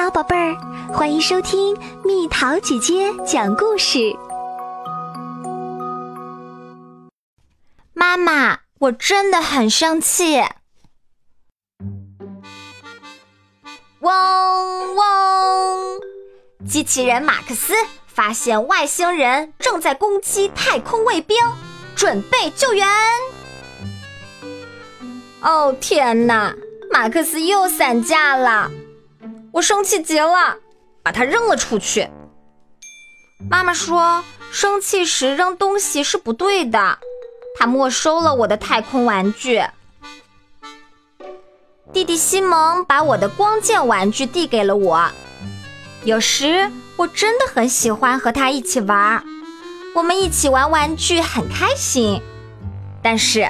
好，宝贝儿，欢迎收听蜜桃姐姐讲故事。妈妈，我真的很生气！嗡嗡，机器人马克思发现外星人正在攻击太空卫兵，准备救援。哦天哪，马克思又散架了！我生气极了，把它扔了出去。妈妈说，生气时扔东西是不对的。她没收了我的太空玩具。弟弟西蒙把我的光剑玩具递给了我。有时我真的很喜欢和他一起玩，我们一起玩玩具很开心。但是，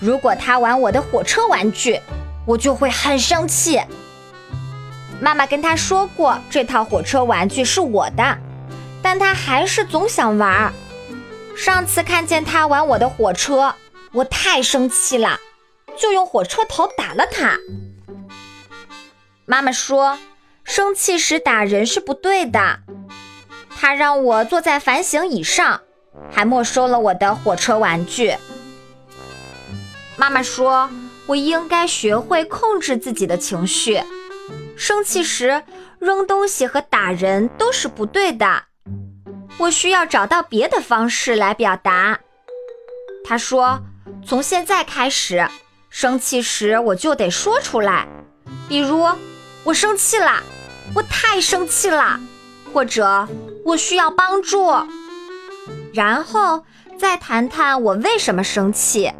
如果他玩我的火车玩具，我就会很生气。妈妈跟他说过，这套火车玩具是我的，但他还是总想玩。上次看见他玩我的火车，我太生气了，就用火车头打了他。妈妈说，生气时打人是不对的。他让我坐在反省椅上，还没收了我的火车玩具。妈妈说，我应该学会控制自己的情绪。生气时扔东西和打人都是不对的，我需要找到别的方式来表达。他说：“从现在开始，生气时我就得说出来，比如我生气了，我太生气了，或者我需要帮助，然后再谈谈我为什么生气，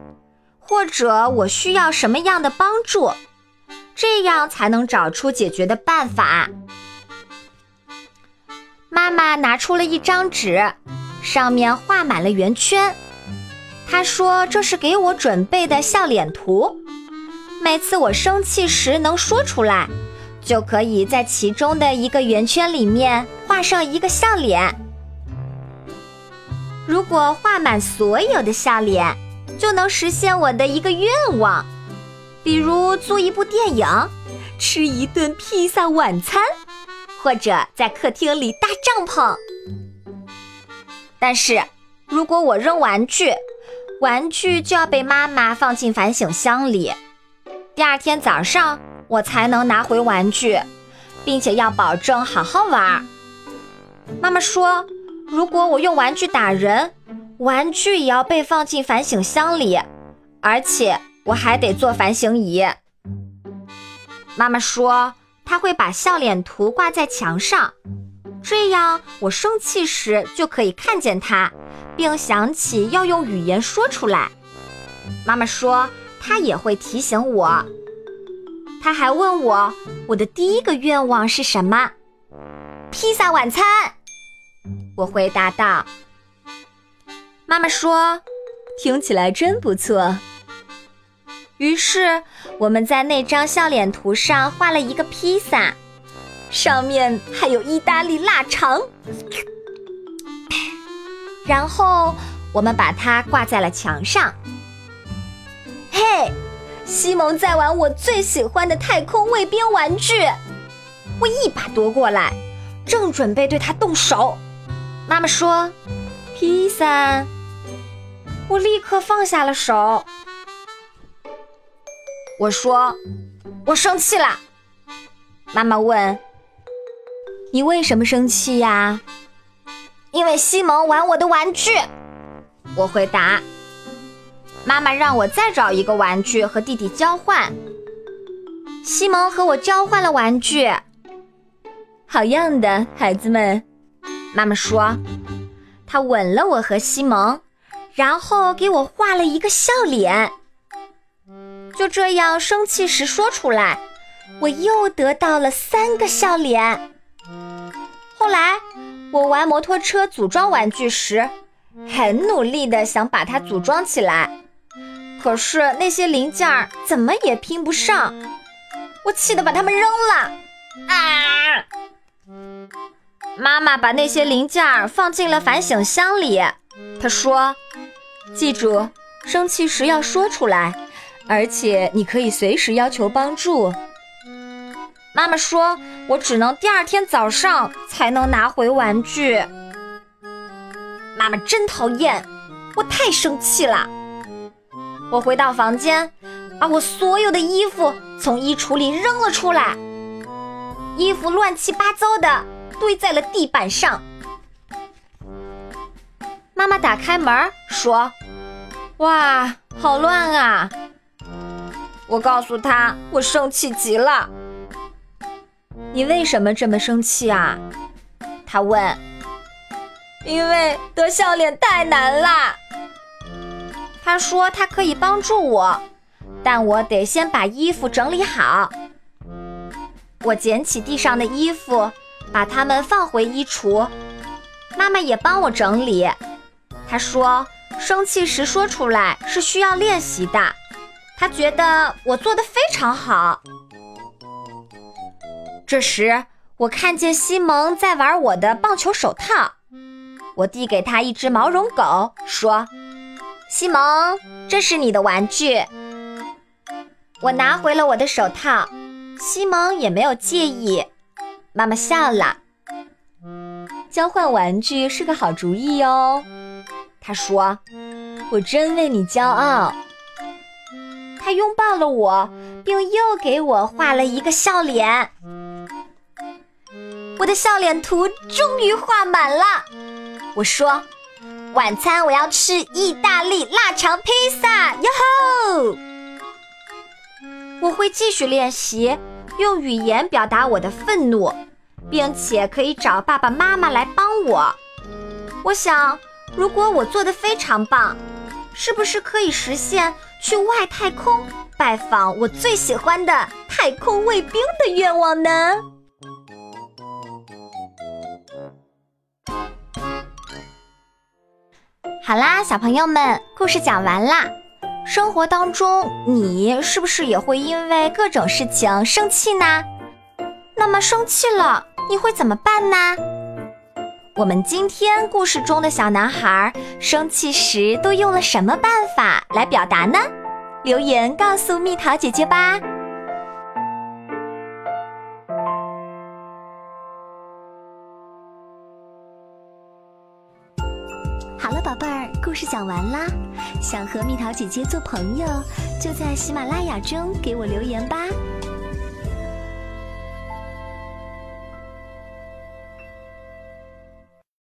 或者我需要什么样的帮助。”这样才能找出解决的办法。妈妈拿出了一张纸，上面画满了圆圈。她说：“这是给我准备的笑脸图。每次我生气时能说出来，就可以在其中的一个圆圈里面画上一个笑脸。如果画满所有的笑脸，就能实现我的一个愿望。”比如租一部电影，吃一顿披萨晚餐，或者在客厅里搭帐篷。但是，如果我扔玩具，玩具就要被妈妈放进反省箱里。第二天早上，我才能拿回玩具，并且要保证好好玩。妈妈说，如果我用玩具打人，玩具也要被放进反省箱里，而且。我还得做反省仪。妈妈说，她会把笑脸图挂在墙上，这样我生气时就可以看见它，并想起要用语言说出来。妈妈说，她也会提醒我。她还问我，我的第一个愿望是什么？披萨晚餐。我回答道。妈妈说，听起来真不错。于是，我们在那张笑脸图上画了一个披萨，上面还有意大利腊肠。然后，我们把它挂在了墙上。嘿，西蒙在玩我最喜欢的太空卫兵玩具，我一把夺过来，正准备对他动手。妈妈说：“披萨。”我立刻放下了手。我说：“我生气了。”妈妈问：“你为什么生气呀？”因为西蒙玩我的玩具。我回答。妈妈让我再找一个玩具和弟弟交换。西蒙和我交换了玩具。好样的，孩子们！妈妈说。她吻了我和西蒙，然后给我画了一个笑脸。就这样，生气时说出来，我又得到了三个笑脸。后来，我玩摩托车组装玩具时，很努力的想把它组装起来，可是那些零件儿怎么也拼不上，我气得把它们扔了。啊！妈妈把那些零件儿放进了反省箱里，她说：“记住，生气时要说出来。”而且你可以随时要求帮助。妈妈说我只能第二天早上才能拿回玩具。妈妈真讨厌，我太生气了。我回到房间，把我所有的衣服从衣橱里扔了出来，衣服乱七八糟的堆在了地板上。妈妈打开门说：“哇，好乱啊！”我告诉他，我生气极了。你为什么这么生气啊？他问。因为得笑脸太难啦。他说他可以帮助我，但我得先把衣服整理好。我捡起地上的衣服，把它们放回衣橱。妈妈也帮我整理。她说生气时说出来是需要练习的。他觉得我做的非常好。这时我看见西蒙在玩我的棒球手套。我递给他一只毛绒狗，说：“西蒙，这是你的玩具。”我拿回了我的手套，西蒙也没有介意。妈妈笑了。交换玩具是个好主意哦，他说：“我真为你骄傲。”他拥抱了我，并又给我画了一个笑脸。我的笑脸图终于画满了。我说，晚餐我要吃意大利腊肠披萨，哟吼！我会继续练习，用语言表达我的愤怒，并且可以找爸爸妈妈来帮我。我想，如果我做的非常棒，是不是可以实现去外太空拜访我最喜欢的太空卫兵的愿望呢？好啦，小朋友们，故事讲完啦。生活当中，你是不是也会因为各种事情生气呢？那么生气了，你会怎么办呢？我们今天故事中的小男孩生气时都用了什么办法来表达呢？留言告诉蜜桃姐姐吧。好了，宝贝儿，故事讲完啦。想和蜜桃姐姐做朋友，就在喜马拉雅中给我留言吧。